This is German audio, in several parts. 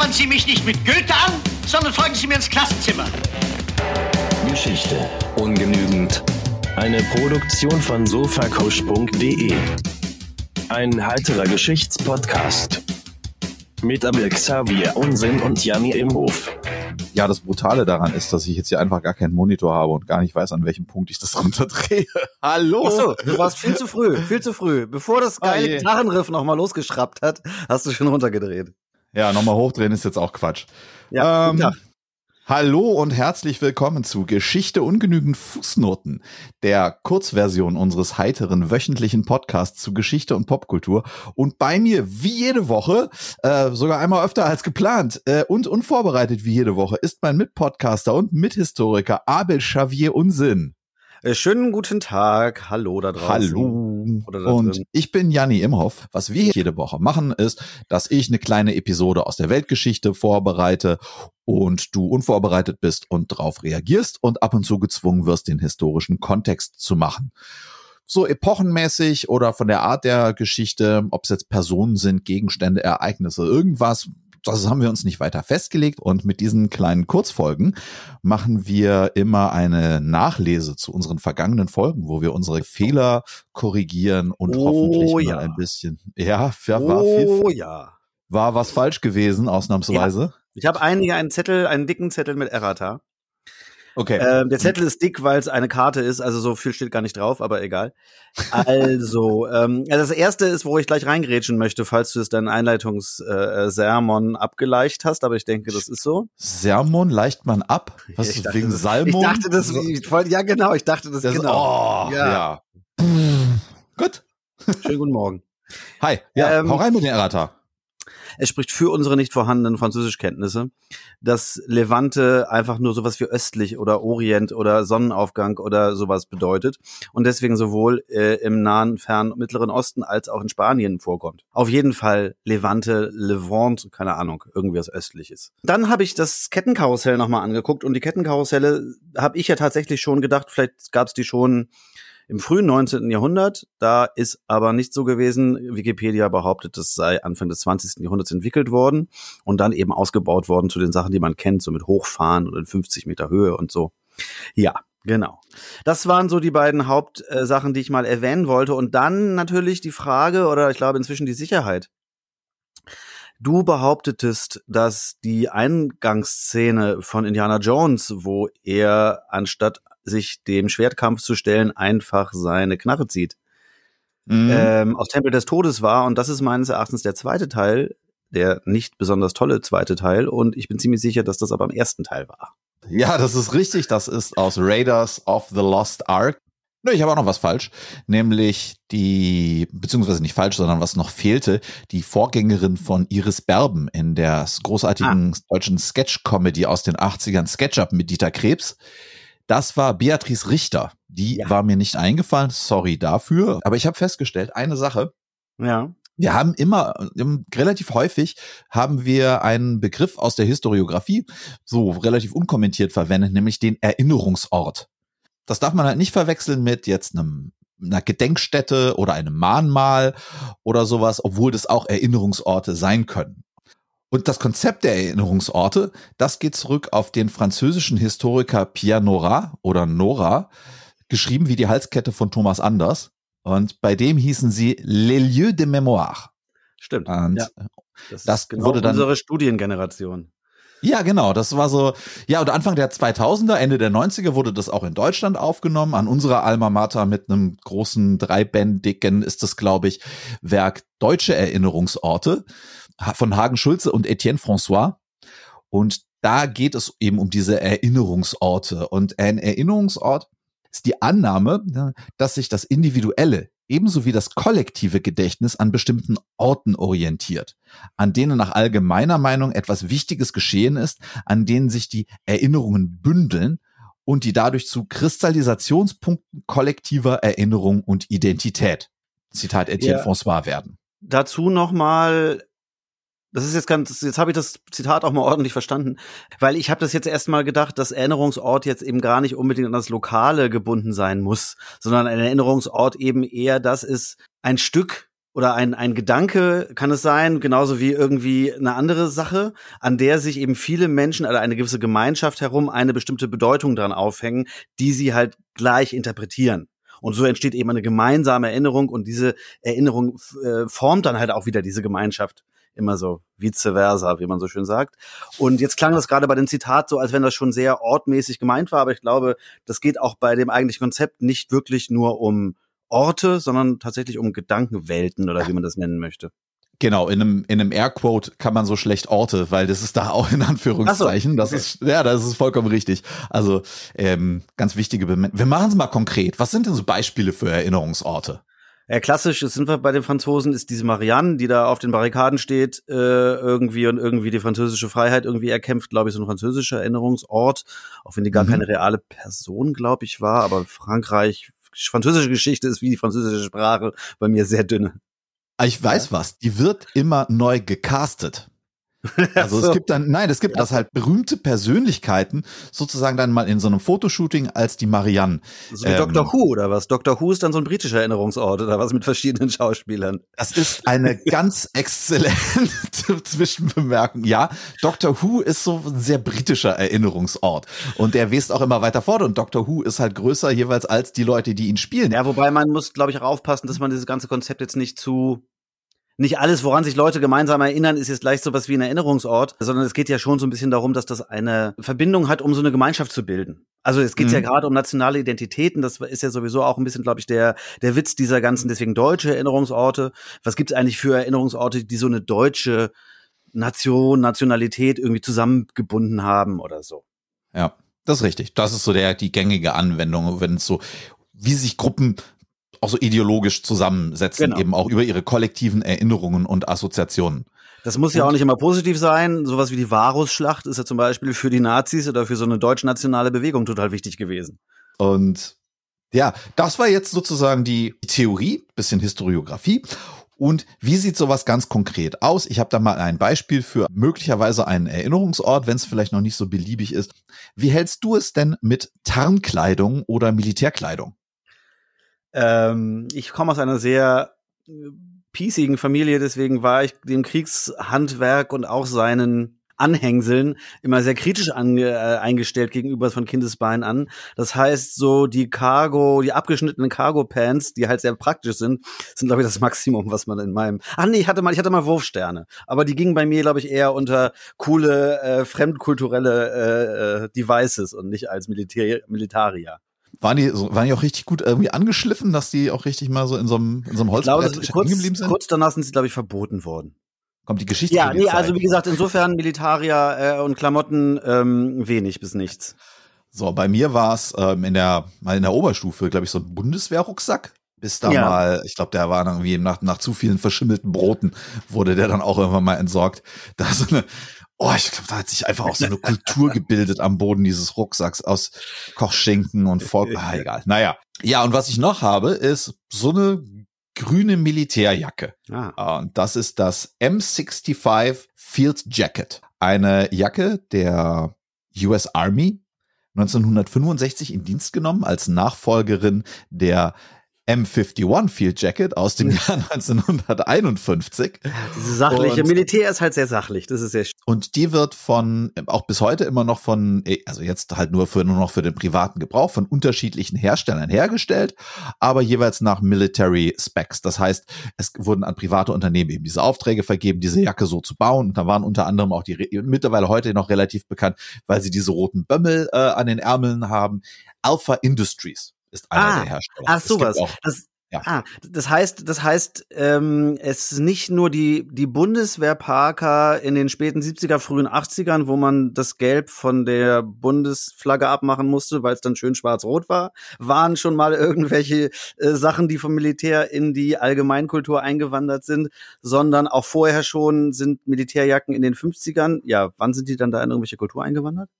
Labern Sie mich nicht mit Goethe an, sondern folgen Sie mir ins Klassenzimmer. Geschichte ungenügend. Eine Produktion von sofakusch.de. Ein heiterer Geschichtspodcast. Mit Abel Xavier Unsinn und Janni Imhof. Ja, das Brutale daran ist, dass ich jetzt hier einfach gar keinen Monitor habe und gar nicht weiß, an welchem Punkt ich das runterdrehe. Hallo! Ach so, du warst viel zu früh, viel zu früh. Bevor das geile je. Gitarrenriff nochmal losgeschraubt hat, hast du schon runtergedreht. Ja, nochmal hochdrehen ist jetzt auch Quatsch. Ja, Ähm. Hallo und herzlich willkommen zu Geschichte ungenügend Fußnoten, der Kurzversion unseres heiteren wöchentlichen Podcasts zu Geschichte und Popkultur. Und bei mir, wie jede Woche, äh, sogar einmal öfter als geplant äh, und unvorbereitet wie jede Woche, ist mein Mitpodcaster und Mithistoriker Abel Xavier Unsinn. Äh, schönen guten Tag, hallo da draußen. Hallo. Und drin. ich bin Janni Imhoff. Was wir jede Woche machen, ist, dass ich eine kleine Episode aus der Weltgeschichte vorbereite und du unvorbereitet bist und darauf reagierst und ab und zu gezwungen wirst, den historischen Kontext zu machen. So epochenmäßig oder von der Art der Geschichte, ob es jetzt Personen sind, Gegenstände, Ereignisse, irgendwas, das haben wir uns nicht weiter festgelegt. Und mit diesen kleinen Kurzfolgen machen wir immer eine Nachlese zu unseren vergangenen Folgen, wo wir unsere Fehler korrigieren und Oh, hoffentlich mal ja. ein bisschen. Ja, ja war, viel, Oh ja. war was falsch gewesen, ausnahmsweise. Ich habe einige einen Zettel, einen dicken Zettel mit Errata. Okay. Ähm, der Zettel ist dick, weil es eine Karte ist, also so viel steht gar nicht drauf, aber egal. Also, ähm, ja, das erste ist, wo ich gleich reingrätschen möchte, falls du es deinen Einleitungssermon abgeleicht hast, aber ich denke, das ist so. Sermon leicht man ab. Was Ich ist dachte, wegen Salmon? Ich dachte, das, ich ja genau, ich dachte das, das genau. Oh, Ja. ja. Gut. Schönen guten Morgen. Hi. Ja, Ähm, hau rein mit den Errata. Es spricht für unsere nicht vorhandenen Französischkenntnisse, dass Levante einfach nur sowas wie östlich oder Orient oder Sonnenaufgang oder sowas bedeutet und deswegen sowohl äh, im nahen, fernen, mittleren Osten als auch in Spanien vorkommt. Auf jeden Fall Levante, Levant, keine Ahnung, irgendwie was östliches. Dann habe ich das Kettenkarussell nochmal angeguckt und die Kettenkarusselle habe ich ja tatsächlich schon gedacht, vielleicht gab es die schon im frühen 19. Jahrhundert. Da ist aber nicht so gewesen. Wikipedia behauptet, es sei Anfang des 20. Jahrhunderts entwickelt worden und dann eben ausgebaut worden zu den Sachen, die man kennt, so mit Hochfahren und in 50 Meter Höhe und so. Ja, genau. Das waren so die beiden Hauptsachen, die ich mal erwähnen wollte. Und dann natürlich die Frage oder ich glaube inzwischen die Sicherheit. Du behauptetest, dass die Eingangsszene von Indiana Jones, wo er anstatt sich dem Schwertkampf zu stellen, einfach seine Knarre zieht, Mhm. ähm, aus Tempel des Todes war. Und das ist meines Erachtens der zweite Teil, der nicht besonders tolle zweite Teil. Und ich bin ziemlich sicher, dass das aber im ersten Teil war. Ja, das ist richtig. Das ist aus Raiders of the Lost Ark. Nö, ich habe auch noch was falsch. Nämlich die, beziehungsweise nicht falsch, sondern was noch fehlte, die Vorgängerin von Iris Berben in der großartigen deutschen Sketch-Comedy aus den 80ern, SketchUp mit Dieter Krebs. Das war Beatrice Richter. Die Ja. war mir nicht eingefallen. Sorry dafür. Aber ich habe festgestellt, eine Sache. Ja. Wir haben immer, relativ häufig haben wir einen Begriff aus der Historiografie so relativ unkommentiert verwendet, nämlich den Erinnerungsort. Das darf man halt nicht verwechseln mit jetzt einem einer Gedenkstätte oder einem Mahnmal oder sowas, obwohl das auch Erinnerungsorte sein können. Und das Konzept der Erinnerungsorte, das geht zurück auf den französischen Historiker Pierre Nora oder Nora, geschrieben wie die Halskette von Thomas Anders. Und bei dem hießen sie Les lieux de mémoire. Stimmt. Und ja. Das, das genau wurde dann- unsere Studiengeneration. Ja, genau. Das war so, ja, und Anfang der 2000er, Ende der 90er wurde das auch in Deutschland aufgenommen. An unserer Alma Mater mit einem großen, dreibändigen ist das, glaube ich, Werk Deutsche Erinnerungsorte von Hagen Schulze und Etienne François. Und da geht es eben um diese Erinnerungsorte. Und ein Erinnerungsort ist die Annahme, ne, dass sich das Individuelle ebenso wie das kollektive Gedächtnis an bestimmten Orten orientiert, an denen nach allgemeiner Meinung etwas Wichtiges geschehen ist, an denen sich die Erinnerungen bündeln und die dadurch zu Kristallisationspunkten kollektiver Erinnerung und Identität. Zitat Etienne Ja. François werden. Dazu nochmal, das ist jetzt ganz, jetzt habe ich das Zitat auch mal ordentlich verstanden, weil ich habe das jetzt erstmal gedacht, dass Erinnerungsort jetzt eben gar nicht unbedingt an das Lokale gebunden sein muss, sondern ein Erinnerungsort eben eher das ist ein Stück oder ein, ein Gedanke kann es sein, genauso wie irgendwie eine andere Sache, an der sich eben viele Menschen oder eine gewisse Gemeinschaft herum eine bestimmte Bedeutung dran aufhängen, die sie halt gleich interpretieren. Und so entsteht eben eine gemeinsame Erinnerung und diese Erinnerung äh, formt dann halt auch wieder diese Gemeinschaft. Immer so vice versa, wie man so schön sagt. Und jetzt klang das gerade bei dem Zitat so, als wenn das schon sehr ortmäßig gemeint war, aber ich glaube, das geht auch bei dem eigentlichen Konzept nicht wirklich nur um Orte, sondern tatsächlich um Gedankenwelten oder wie man das nennen möchte. Genau, in einem, in einem Airquote kann man so schlecht Orte, weil das ist da auch in Anführungszeichen. So, das ist, ja, das ist vollkommen richtig. Also ähm, ganz wichtige Bemerkung. Wir machen es mal konkret. Was sind denn so Beispiele für Erinnerungsorte? Ja, klassisch sind wir bei den Franzosen, ist diese Marianne, die da auf den Barrikaden steht, äh, irgendwie und irgendwie die französische Freiheit irgendwie erkämpft, glaube ich, so ein französischer Erinnerungsort, auch wenn die gar mhm. keine reale Person, glaube ich, war, aber Frankreich, französische Geschichte ist wie die französische Sprache bei mir sehr dünne. Ah, ich weiß was, die wird immer neu gecastet. Also so. es gibt dann, nein, es gibt ja. das halt berühmte Persönlichkeiten sozusagen dann mal in so einem Fotoshooting als die Marianne. So wie ähm, Doctor Who oder was? Doctor Who ist dann so ein britischer Erinnerungsort oder was mit verschiedenen Schauspielern. Das ist eine ganz exzellente Zwischenbemerkung. Ja, Doctor Who ist so ein sehr britischer Erinnerungsort und der west auch immer weiter fort und Doctor Who ist halt größer jeweils als die Leute, die ihn spielen. Ja, wobei man muss, glaube ich, auch aufpassen, dass man dieses ganze Konzept jetzt nicht zu nicht alles, woran sich Leute gemeinsam erinnern, ist jetzt gleich sowas wie ein Erinnerungsort, sondern es geht ja schon so ein bisschen darum, dass das eine Verbindung hat, um so eine Gemeinschaft zu bilden. Also es geht mhm. ja gerade um nationale Identitäten, das ist ja sowieso auch ein bisschen, glaube ich, der, der Witz dieser ganzen, deswegen deutsche Erinnerungsorte. Was gibt es eigentlich für Erinnerungsorte, die so eine deutsche Nation, Nationalität irgendwie zusammengebunden haben oder so? Ja, das ist richtig. Das ist so der, die gängige Anwendung, wenn es so wie sich Gruppen auch so ideologisch zusammensetzen, genau. eben auch über ihre kollektiven Erinnerungen und Assoziationen. Das muss ja auch nicht immer positiv sein. Sowas wie die Varusschlacht ist ja zum Beispiel für die Nazis oder für so eine deutsch-nationale Bewegung total wichtig gewesen. Und ja, das war jetzt sozusagen die Theorie, bisschen Historiografie. Und wie sieht sowas ganz konkret aus? Ich habe da mal ein Beispiel für möglicherweise einen Erinnerungsort, wenn es vielleicht noch nicht so beliebig ist. Wie hältst du es denn mit Tarnkleidung oder Militärkleidung? Ähm, ich komme aus einer sehr äh, piesigen Familie, deswegen war ich dem Kriegshandwerk und auch seinen Anhängseln immer sehr kritisch ange, äh, eingestellt gegenüber von Kindesbein an. Das heißt, so die Cargo, die abgeschnittenen Cargo-Pants, die halt sehr praktisch sind, sind, glaube ich, das Maximum, was man in meinem. Ach nee, ich hatte mal, ich hatte mal Wurfsterne. Aber die gingen bei mir, glaube ich, eher unter coole, äh, fremdkulturelle äh, äh, Devices und nicht als Militär Militarier. Waren die, waren die auch richtig gut irgendwie angeschliffen, dass die auch richtig mal so in so einem, in so einem Holzbrett glaube, kurz, geblieben sind? Kurz danach sind sie, glaube ich, verboten worden. Kommt die Geschichte? Ja, nee, also wie gesagt, insofern Militarier äh, und Klamotten ähm, wenig bis nichts. So, bei mir war es ähm, in der mal in der Oberstufe, glaube ich, so ein Bundeswehrrucksack. Bis da ja. mal, ich glaube, der war irgendwie nach, nach zu vielen verschimmelten Broten, wurde der dann auch irgendwann mal entsorgt. Da so eine, Oh, ich glaube, da hat sich einfach auch so eine Kultur gebildet am Boden dieses Rucksacks aus Kochschinken und Volk. Ah, egal. Naja. Ja, und was ich noch habe, ist so eine grüne Militärjacke. Ah. Und das ist das M65 Field Jacket. Eine Jacke der US Army 1965 in Dienst genommen als Nachfolgerin der M51 Field Jacket aus dem Jahr 1951. Diese sachliche und, Militär ist halt sehr sachlich, das ist sehr Und die wird von auch bis heute immer noch von also jetzt halt nur für nur noch für den privaten Gebrauch von unterschiedlichen Herstellern hergestellt, aber jeweils nach Military Specs. Das heißt, es wurden an private Unternehmen eben diese Aufträge vergeben, diese Jacke so zu bauen und da waren unter anderem auch die mittlerweile heute noch relativ bekannt, weil sie diese roten Bömmel äh, an den Ärmeln haben. Alpha Industries ist einer ah, der Hersteller. Ach sowas. Das, ja. Ah, das heißt, das heißt, ähm, es ist nicht nur die, die Bundeswehrparker in den späten 70er, frühen 80ern, wo man das Gelb von der Bundesflagge abmachen musste, weil es dann schön schwarz-rot war, waren schon mal irgendwelche äh, Sachen, die vom Militär in die Allgemeinkultur eingewandert sind, sondern auch vorher schon sind Militärjacken in den 50ern. Ja, wann sind die dann da in irgendwelche Kultur eingewandert?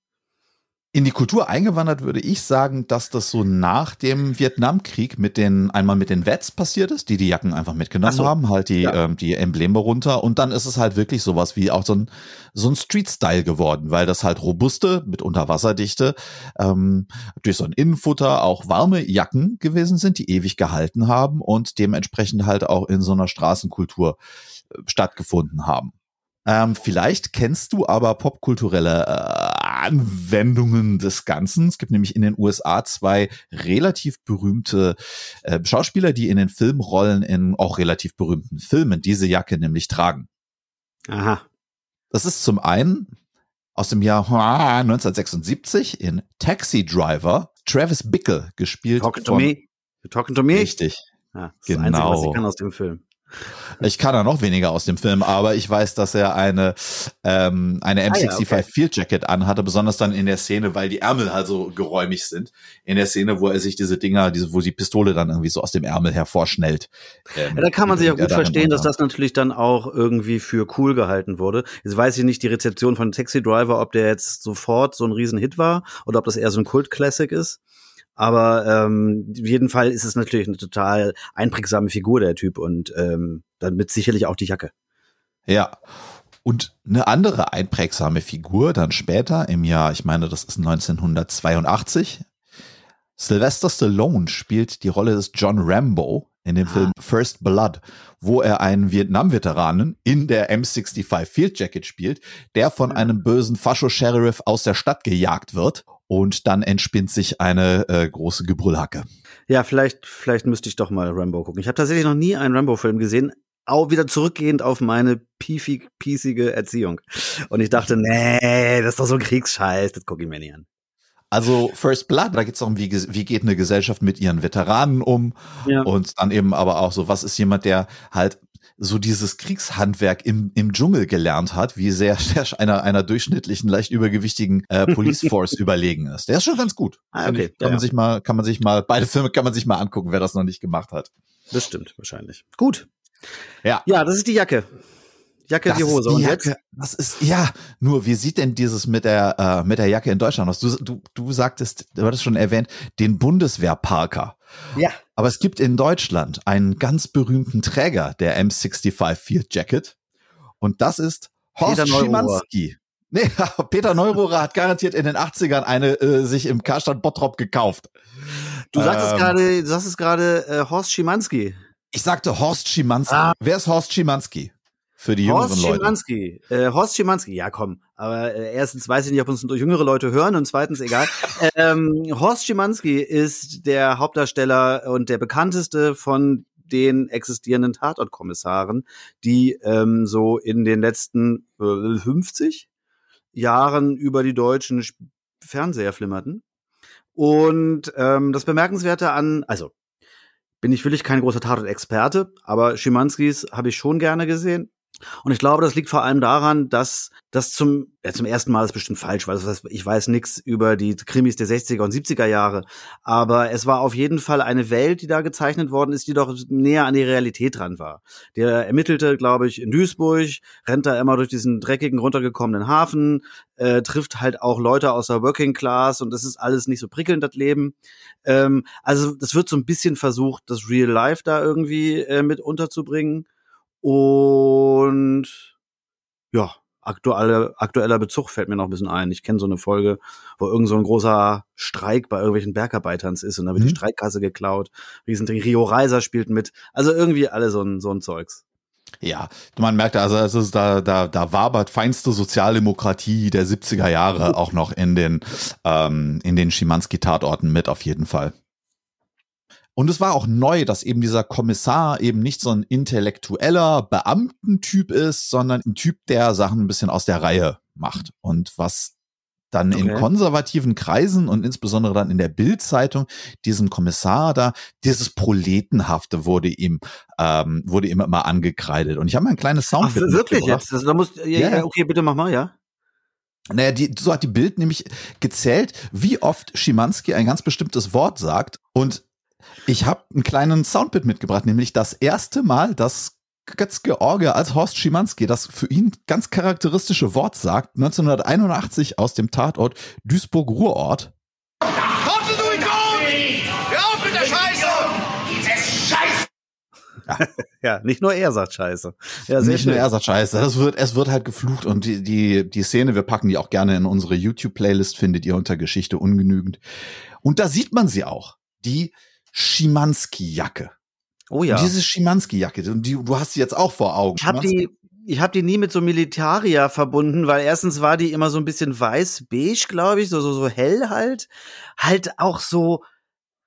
In die Kultur eingewandert würde ich sagen, dass das so nach dem Vietnamkrieg mit den einmal mit den Vets passiert ist, die die Jacken einfach mitgenommen so. haben, halt die ja. ähm, die Embleme runter und dann ist es halt wirklich sowas wie auch so ein so ein Street Style geworden, weil das halt robuste mit Unterwasserdichte ähm, durch so ein Innenfutter auch warme Jacken gewesen sind, die ewig gehalten haben und dementsprechend halt auch in so einer Straßenkultur äh, stattgefunden haben. Ähm, vielleicht kennst du aber popkulturelle äh, Anwendungen des Ganzen. Es gibt nämlich in den USA zwei relativ berühmte äh, Schauspieler, die in den Filmrollen in auch relativ berühmten Filmen diese Jacke nämlich tragen. Aha. Das ist zum einen aus dem Jahr 1976 in Taxi Driver Travis Bickle gespielt. Talking to me. You talking to me? Richtig. Ja, das genau. Einzige, was ich kann aus dem Film. Ich kann da noch weniger aus dem Film, aber ich weiß, dass er eine, ähm, eine M65 ah, ja, okay. Field Jacket anhatte, besonders dann in der Szene, weil die Ärmel halt so geräumig sind. In der Szene, wo er sich diese Dinger, diese, wo die Pistole dann irgendwie so aus dem Ärmel hervorschnellt. Ähm, ja, da kann man sich auch gut verstehen, dass das natürlich dann auch irgendwie für cool gehalten wurde. Jetzt weiß ich nicht die Rezeption von Taxi Driver, ob der jetzt sofort so ein Riesenhit war oder ob das eher so ein Kult-Classic ist. Aber ähm, jeden Fall ist es natürlich eine total einprägsame Figur, der Typ, und ähm, damit sicherlich auch die Jacke. Ja. Und eine andere einprägsame Figur dann später im Jahr, ich meine, das ist 1982. Sylvester Stallone spielt die Rolle des John Rambo in dem ah. Film First Blood, wo er einen Vietnam-Veteranen in der M65 Field Jacket spielt, der von einem bösen Fascho-Sheriff aus der Stadt gejagt wird und dann entspinnt sich eine äh, große Gebrüllhacke. Ja, vielleicht, vielleicht müsste ich doch mal Rambo gucken. Ich habe tatsächlich noch nie einen Rambo-Film gesehen, auch wieder zurückgehend auf meine piefig, piesige Erziehung. Und ich dachte, nee, das ist doch so ein Kriegsscheiß, das gucke ich mir nicht an. Also First Blood, da geht es darum, wie, wie geht eine Gesellschaft mit ihren Veteranen um ja. und dann eben aber auch so, was ist jemand, der halt so dieses Kriegshandwerk im, im Dschungel gelernt hat, wie sehr der einer, einer durchschnittlichen, leicht übergewichtigen äh, Police Force überlegen ist. Der ist schon ganz gut. Ah, okay. Kann ja, man sich mal, kann man sich mal, beide Filme kann man sich mal angucken, wer das noch nicht gemacht hat. Das stimmt, wahrscheinlich. Gut. Ja. Ja, das ist die Jacke. Jacke, das die Hose. Die und Jacke, jetzt? Das ist, ja, nur wie sieht denn dieses mit der, äh, mit der Jacke in Deutschland aus? Du, du, du sagtest, du hattest schon erwähnt, den Bundeswehrparker. Ja. Aber es gibt in Deutschland einen ganz berühmten Träger der M65 Field Jacket. Und das ist Horst Schimanski. Nee, Peter Neurohrer hat garantiert in den 80ern eine äh, sich im Karstadt Bottrop gekauft. Du sagtest ähm, gerade, du sagst gerade äh, Horst Schimanski. Ich sagte Horst Schimanski. Ah. Wer ist Horst Schimanski? Für die jüngeren Horst Leute. Schimanski. Äh, Horst Schimanski, ja komm. Aber äh, erstens weiß ich nicht, ob uns jüngere Leute hören und zweitens egal. ähm, Horst Schimanski ist der Hauptdarsteller und der bekannteste von den existierenden Tatortkommissaren, die ähm, so in den letzten äh, 50 Jahren über die deutschen Fernseher flimmerten. Und ähm, das Bemerkenswerte an, also bin ich wirklich kein großer Tatort-Experte, aber Schimanskis habe ich schon gerne gesehen. Und ich glaube, das liegt vor allem daran, dass das zum, ja, zum ersten Mal ist bestimmt falsch, weil das ich weiß nichts über die Krimis der 60er und 70er Jahre. Aber es war auf jeden Fall eine Welt, die da gezeichnet worden ist, die doch näher an die Realität dran war. Der ermittelte, glaube ich, in Duisburg, rennt da immer durch diesen dreckigen, runtergekommenen Hafen, äh, trifft halt auch Leute aus der Working Class und das ist alles nicht so prickelnd, das Leben. Ähm, also, das wird so ein bisschen versucht, das Real Life da irgendwie äh, mit unterzubringen. Und ja, aktuelle, aktueller Bezug fällt mir noch ein bisschen ein. Ich kenne so eine Folge, wo irgend so ein großer Streik bei irgendwelchen Bergarbeitern ist und da wird mhm. die Streikkasse geklaut. Riesending. Rio Reiser spielt mit. Also irgendwie alle so ein, so ein Zeugs. Ja, man merkt also, es ist da, da, da wabert feinste Sozialdemokratie der 70er Jahre auch noch in den, ähm, in den Schimanski-Tatorten mit auf jeden Fall. Und es war auch neu, dass eben dieser Kommissar eben nicht so ein intellektueller Beamtentyp ist, sondern ein Typ, der Sachen ein bisschen aus der Reihe macht. Und was dann okay. in konservativen Kreisen und insbesondere dann in der Bildzeitung diesem Kommissar da dieses Proletenhafte wurde ihm ähm, wurde ihm immer angekreidet und ich habe mal ein kleines Sound Ach, wirklich jetzt das, da muss ja, ja, okay bitte mach mal ja naja, die, so hat die Bild nämlich gezählt, wie oft Schimanski ein ganz bestimmtes Wort sagt. Und ich habe einen kleinen Soundbit mitgebracht, nämlich das erste Mal, dass Götz-George als Horst Schimanski das für ihn ganz charakteristische Wort sagt, 1981 aus dem Tatort Duisburg-Ruhrort. Kommen Sie durch, Hör auf mit der Scheiße! Dieses Scheiß! Ja, nicht nur er sagt Scheiße. Ja, sehr Nicht nur schön. er sagt Scheiße, das wird, es wird halt geflucht und die, die, die Szene, wir packen die auch gerne in unsere YouTube-Playlist, findet ihr unter Geschichte ungenügend. Und da sieht man sie auch, die Schimanski-Jacke. Oh ja. Diese Schimanski-Jacke, und die, du hast sie jetzt auch vor Augen. Ich habe die, ich habe die nie mit so Militaria verbunden, weil erstens war die immer so ein bisschen weiß-beige, glaube ich, so, so, so hell halt. Halt auch so,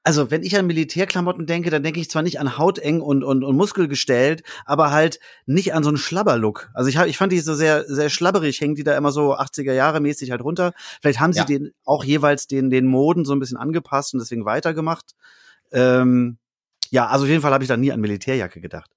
also wenn ich an Militärklamotten denke, dann denke ich zwar nicht an hauteng und, und, und muskelgestellt, aber halt nicht an so einen Schlabberlook. Also ich, hab, ich fand die so sehr, sehr schlabberig, hängen die da immer so 80er Jahre mäßig halt runter. Vielleicht haben sie Ja. den auch jeweils den, den Moden so ein bisschen angepasst und deswegen weitergemacht. Ähm, ja, also auf jeden Fall habe ich da nie an Militärjacke gedacht.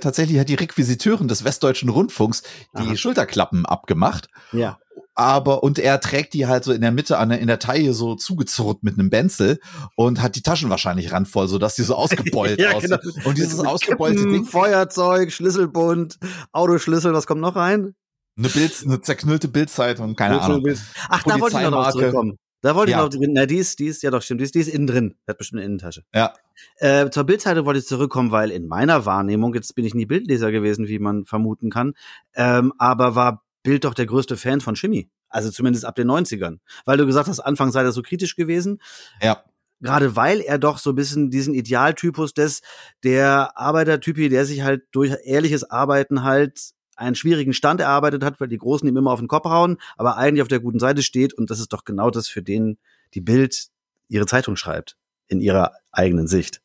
Tatsächlich hat die Requisiteurin des Westdeutschen Rundfunks die Aha. Schulterklappen abgemacht. Ja. Aber, und er trägt die halt so in der Mitte an in der Taille so zugezurrt mit einem Benzel und hat die Taschen wahrscheinlich randvoll, sodass die so ausgebeult Ja, aussehen. genau. Und dieses ausgebeulte Kippen, Ding, Feuerzeug, Schlüsselbund, Autoschlüssel, was kommt noch rein? eine Bild, eine zerknüllte Bildzeitung, keine Ahnung. Ach, da wollte ich noch drauf zurückkommen. Da wollte Ja. ich noch, na, die ist, die ist, ja doch, stimmt, die ist, die ist innen drin. Hat bestimmt eine Innentasche. Ja. Äh, zur Bildzeitung wollte ich zurückkommen, weil in meiner Wahrnehmung, jetzt bin ich nie Bildleser gewesen, wie man vermuten kann, ähm, aber war Bild doch der größte Fan von Shimmy. Also zumindest ab den 90ern. Weil du gesagt hast, Anfang sei das so kritisch gewesen. Ja. Gerade weil er doch so ein bisschen diesen Idealtypus des, der Arbeitertypi, der sich halt durch ehrliches Arbeiten halt einen schwierigen Stand erarbeitet hat, weil die Großen ihm immer auf den Kopf hauen, aber eigentlich auf der guten Seite steht und das ist doch genau das, für den die Bild ihre Zeitung schreibt. In ihrer eigenen Sicht.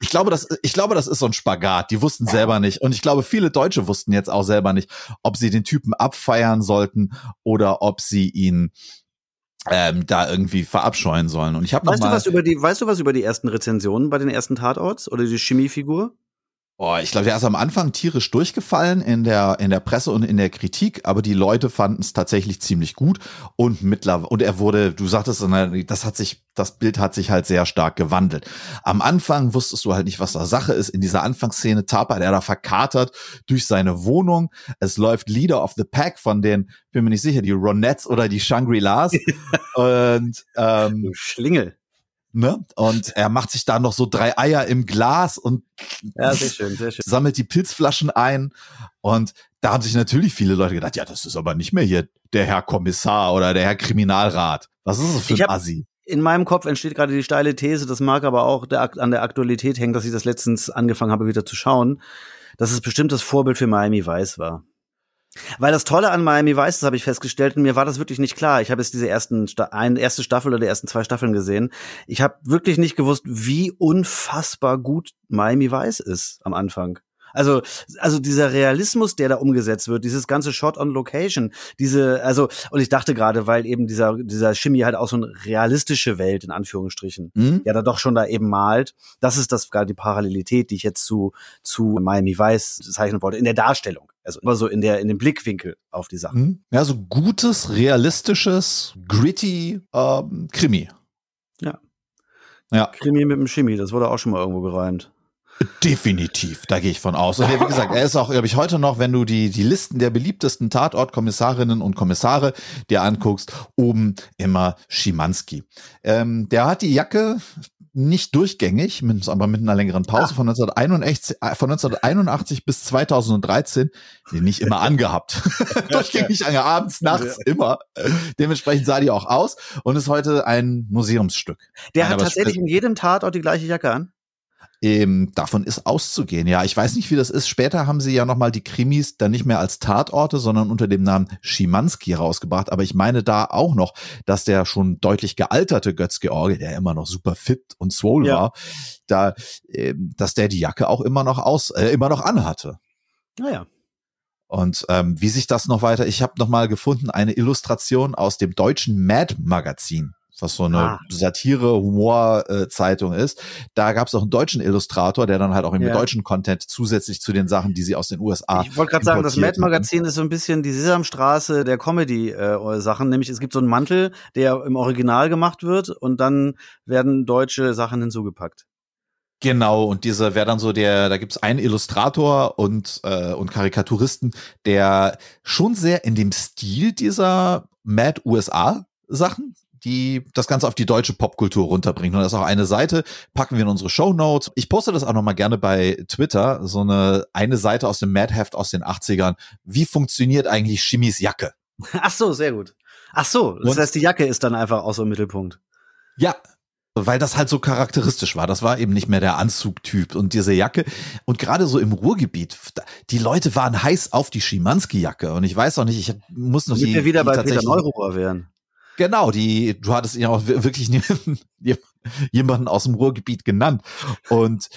Ich glaube, das, ich glaube, das ist so ein Spagat. Die wussten selber nicht. Und ich glaube, viele Deutsche wussten jetzt auch selber nicht, ob sie den Typen abfeiern sollten oder ob sie ihn ähm, da irgendwie verabscheuen sollen. Und ich habe noch Weißt du was über die, weißt du was über die ersten Rezensionen bei den ersten Tatorts oder die Chemiefigur? Oh, ich glaube, der ist am Anfang tierisch durchgefallen in der in der Presse und in der Kritik, aber die Leute fanden es tatsächlich ziemlich gut und mittlerweile und er wurde, du sagtest, das hat sich das Bild hat sich halt sehr stark gewandelt. Am Anfang wusstest du halt nicht, was da Sache ist. In dieser Anfangsszene tapert er da verkatert durch seine Wohnung. Es läuft Leader of the Pack von den, bin mir nicht sicher, die Ronettes oder die Shangri-Las und ähm, Schlingel. Ne? Und er macht sich da noch so drei Eier im Glas und Ja, sehr schön, sehr schön. sammelt die Pilzflaschen ein und da haben sich natürlich viele Leute gedacht, ja, das ist aber nicht mehr hier der Herr Kommissar oder der Herr Kriminalrat. Was ist das für ein hab- Assi? In meinem Kopf entsteht gerade die steile These, das mag aber auch der, an der Aktualität hängen, dass ich das letztens angefangen habe, wieder zu schauen, dass es bestimmt das Vorbild für Miami Vice war. Weil das Tolle an Miami Vice, das habe ich festgestellt, und mir war das wirklich nicht klar. Ich habe jetzt diese ersten Sta eine erste Staffel oder die ersten zwei Staffeln gesehen. Ich habe wirklich nicht gewusst, wie unfassbar gut Miami Vice ist am Anfang. Also, also dieser Realismus, der da umgesetzt wird, dieses ganze Shot on Location, diese, also, und ich dachte gerade, weil eben dieser, dieser Shimmy halt auch so eine realistische Welt, in Anführungsstrichen, Hm? ja da doch schon da eben malt. Das ist das gerade die Parallelität, die ich jetzt zu, zu Miami Vice zeichnen wollte, in der Darstellung. Also immer so in der, in dem Blickwinkel auf die Sachen. Hm? Ja, so gutes, realistisches, gritty ähm, Krimi. Ja. Ja, Krimi mit dem Shimmy, das wurde auch schon mal irgendwo gereimt. definitiv, da gehe ich von aus. Und ja, wie gesagt, er ist auch, glaube ich, heute noch, wenn du die, die Listen der beliebtesten Tatortkommissarinnen und Kommissare dir anguckst, oben immer Schimanski. Ähm, der hat die Jacke nicht durchgängig, mit, aber mit einer längeren Pause von 1981, äh, von 1981 bis 2013 nee, nicht immer angehabt. durchgängig ange, abends, nachts, immer. Dementsprechend sah die auch aus und ist heute ein Museumsstück. Der Nein, hat tatsächlich in jedem Tatort die gleiche Jacke an. Ähm, davon ist auszugehen. Ja, ich weiß nicht, wie das ist. Später haben sie ja nochmal die Krimis dann nicht mehr als Tatorte, sondern unter dem Namen Schimanski rausgebracht. Aber ich meine da auch noch, dass der schon deutlich gealterte Götz-George, der immer noch super fit und swole Ja. war, da, ähm, dass der die Jacke auch immer noch aus, äh, immer noch anhatte. Naja. Und ähm, wie sich das noch weiter, ich habe noch mal gefunden, eine Illustration aus dem deutschen Mad-Magazin, was so eine Ah. Satire-Humor-Zeitung ist. Da gab es auch einen deutschen Illustrator, der dann halt auch im Ja. deutschen Content zusätzlich zu den Sachen, die sie aus den USA. Ich wollte gerade sagen, das importiert Mad-Magazin ist so ein bisschen die Sesamstraße der Comedy-Sachen. Nämlich es gibt so einen Mantel, der im Original gemacht wird und dann werden deutsche Sachen hinzugepackt. Genau, und dieser wäre dann so der, da gibt's einen Illustrator und, äh, und Karikaturisten, der schon sehr in dem Stil dieser Mad USA Sachen, die das Ganze auf die deutsche Popkultur runterbringt. Und das ist auch eine Seite, packen wir in unsere Show Notes. Ich poste das auch nochmal gerne bei Twitter, so eine, eine Seite aus dem Mad Heft aus den 80ern. Wie funktioniert eigentlich Chimis Jacke? Ach so, sehr gut. Ach so, das Und- heißt, die Jacke ist dann einfach auch so im Mittelpunkt. Ja, weil das halt so charakteristisch war. Das war eben nicht mehr der Anzugtyp und diese Jacke. Und gerade so im Ruhrgebiet, die Leute waren heiß auf die Schimanski-Jacke. Und ich weiß auch nicht, ich muss noch Damit die, wir wieder die bei Peter Neururer wären. Genau, die, du hattest ja auch wir- wirklich jemanden aus dem Ruhrgebiet genannt. Und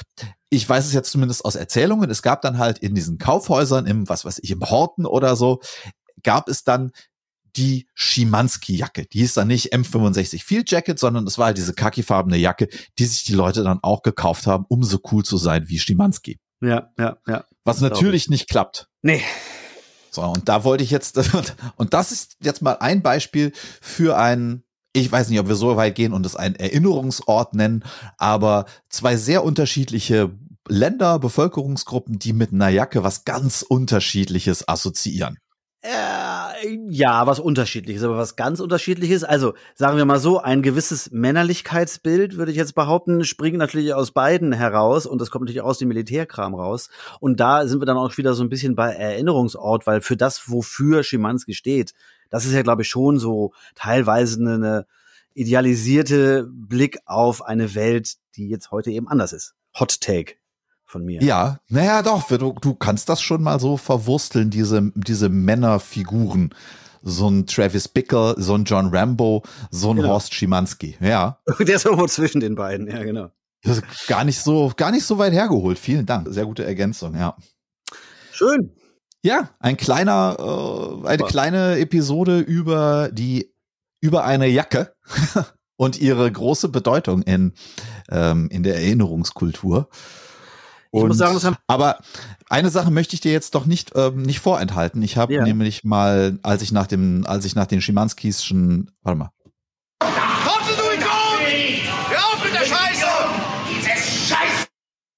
ich weiß es jetzt zumindest aus Erzählungen. Es gab dann halt in diesen Kaufhäusern im, was weiß ich, im Horten oder so, gab es dann die Schimanski-Jacke. Die hieß dann nicht M65 Field Jacket, sondern es war halt diese khakifarbene Jacke, die sich die Leute dann auch gekauft haben, um so cool zu sein wie Schimanski. Ja, ja, ja. Was natürlich nicht klappt. Nee. So, und da wollte ich jetzt, und das ist jetzt mal ein Beispiel für ein, ich weiß nicht, ob wir so weit gehen und es einen Erinnerungsort nennen, aber zwei sehr unterschiedliche Länder, Bevölkerungsgruppen, die mit einer Jacke was ganz Unterschiedliches assoziieren. Äh, ja, was unterschiedliches, aber was ganz unterschiedliches. Also sagen wir mal so, ein gewisses Männerlichkeitsbild, würde ich jetzt behaupten, springt natürlich aus beiden heraus und das kommt natürlich aus dem Militärkram raus. Und da sind wir dann auch wieder so ein bisschen bei Erinnerungsort, weil für das, wofür Schimanski steht, das ist ja, glaube ich, schon so teilweise eine, idealisierte Blick auf eine Welt, die jetzt heute eben anders ist. Hot Take von mir. Ja, naja, doch, du, du kannst das schon mal so verwursteln, diese, diese Männerfiguren. So ein Travis Bickle, so ein John Rambo, so ein Genau. Horst Schimanski. Ja. Der ist irgendwo zwischen den beiden, ja, genau. Das ist gar nicht so, gar nicht so weit hergeholt. Vielen Dank. Sehr gute Ergänzung, ja. Schön. Ja, ein kleiner, äh, eine kleine Episode über die, über eine Jacke und ihre große Bedeutung in, ähm, in der Erinnerungskultur. Ich muss sagen, das haben- aber eine Sache möchte ich dir jetzt doch nicht, ähm, nicht vorenthalten. Ich habe Ja. nämlich mal, als ich nach dem, als ich nach den Schimanskischen, warte mal,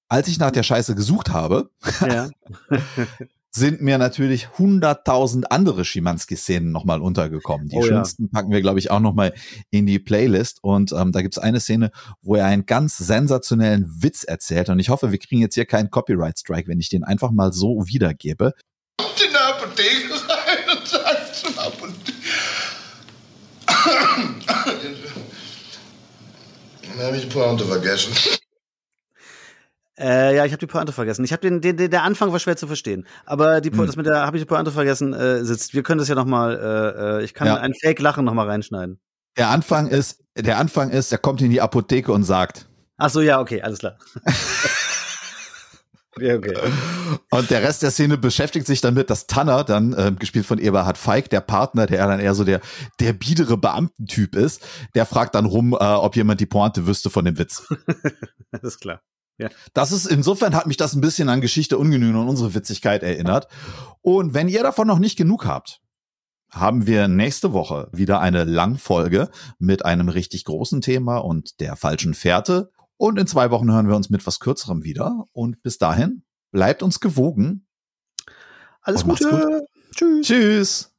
als ich nach der Scheiße gesucht habe, Ja. sind mir natürlich hunderttausend andere Schimanski-Szenen nochmal untergekommen. Die Oh ja. schönsten packen wir, glaube ich, auch nochmal in die Playlist. Und ähm, da gibt's eine Szene, wo er einen ganz sensationellen Witz erzählt. Und ich hoffe, wir kriegen jetzt hier keinen Copyright-Strike, wenn ich den einfach mal so wiedergebe. Kommt in der Apotheke rein und sagt zur Apotheke. Dann habe ich die Pointe vergessen. Äh, ja, ich habe die Pointe vergessen. Ich habe den, den, der Anfang war schwer zu verstehen, aber die Hm. das mit der habe ich die Pointe vergessen äh, sitzt. Wir können das ja noch mal. Äh, äh, ich kann Ja. ein Fake Lachen noch mal reinschneiden. Der Anfang ist, der Anfang ist, er kommt in die Apotheke und sagt, Ach so, ja, okay, alles klar. ja, okay. Und der Rest der Szene beschäftigt sich damit, dass Tanner, dann ähm, gespielt von Eberhard Feig, der Partner, der dann eher so der, der biedere Beamtentyp ist, der fragt dann rum, äh, ob jemand die Pointe wüsste von dem Witz. Alles klar. Das ist, insofern hat mich das ein bisschen an Geschichte Ungenügen und unsere Witzigkeit erinnert. Und wenn ihr davon noch nicht genug habt, haben wir nächste Woche wieder eine Langfolge mit einem richtig großen Thema und der falschen Fährte. Und in zwei Wochen hören wir uns mit was Kürzerem wieder. Und bis dahin, bleibt uns gewogen. Alles Gute. Tschüss. Tschüss.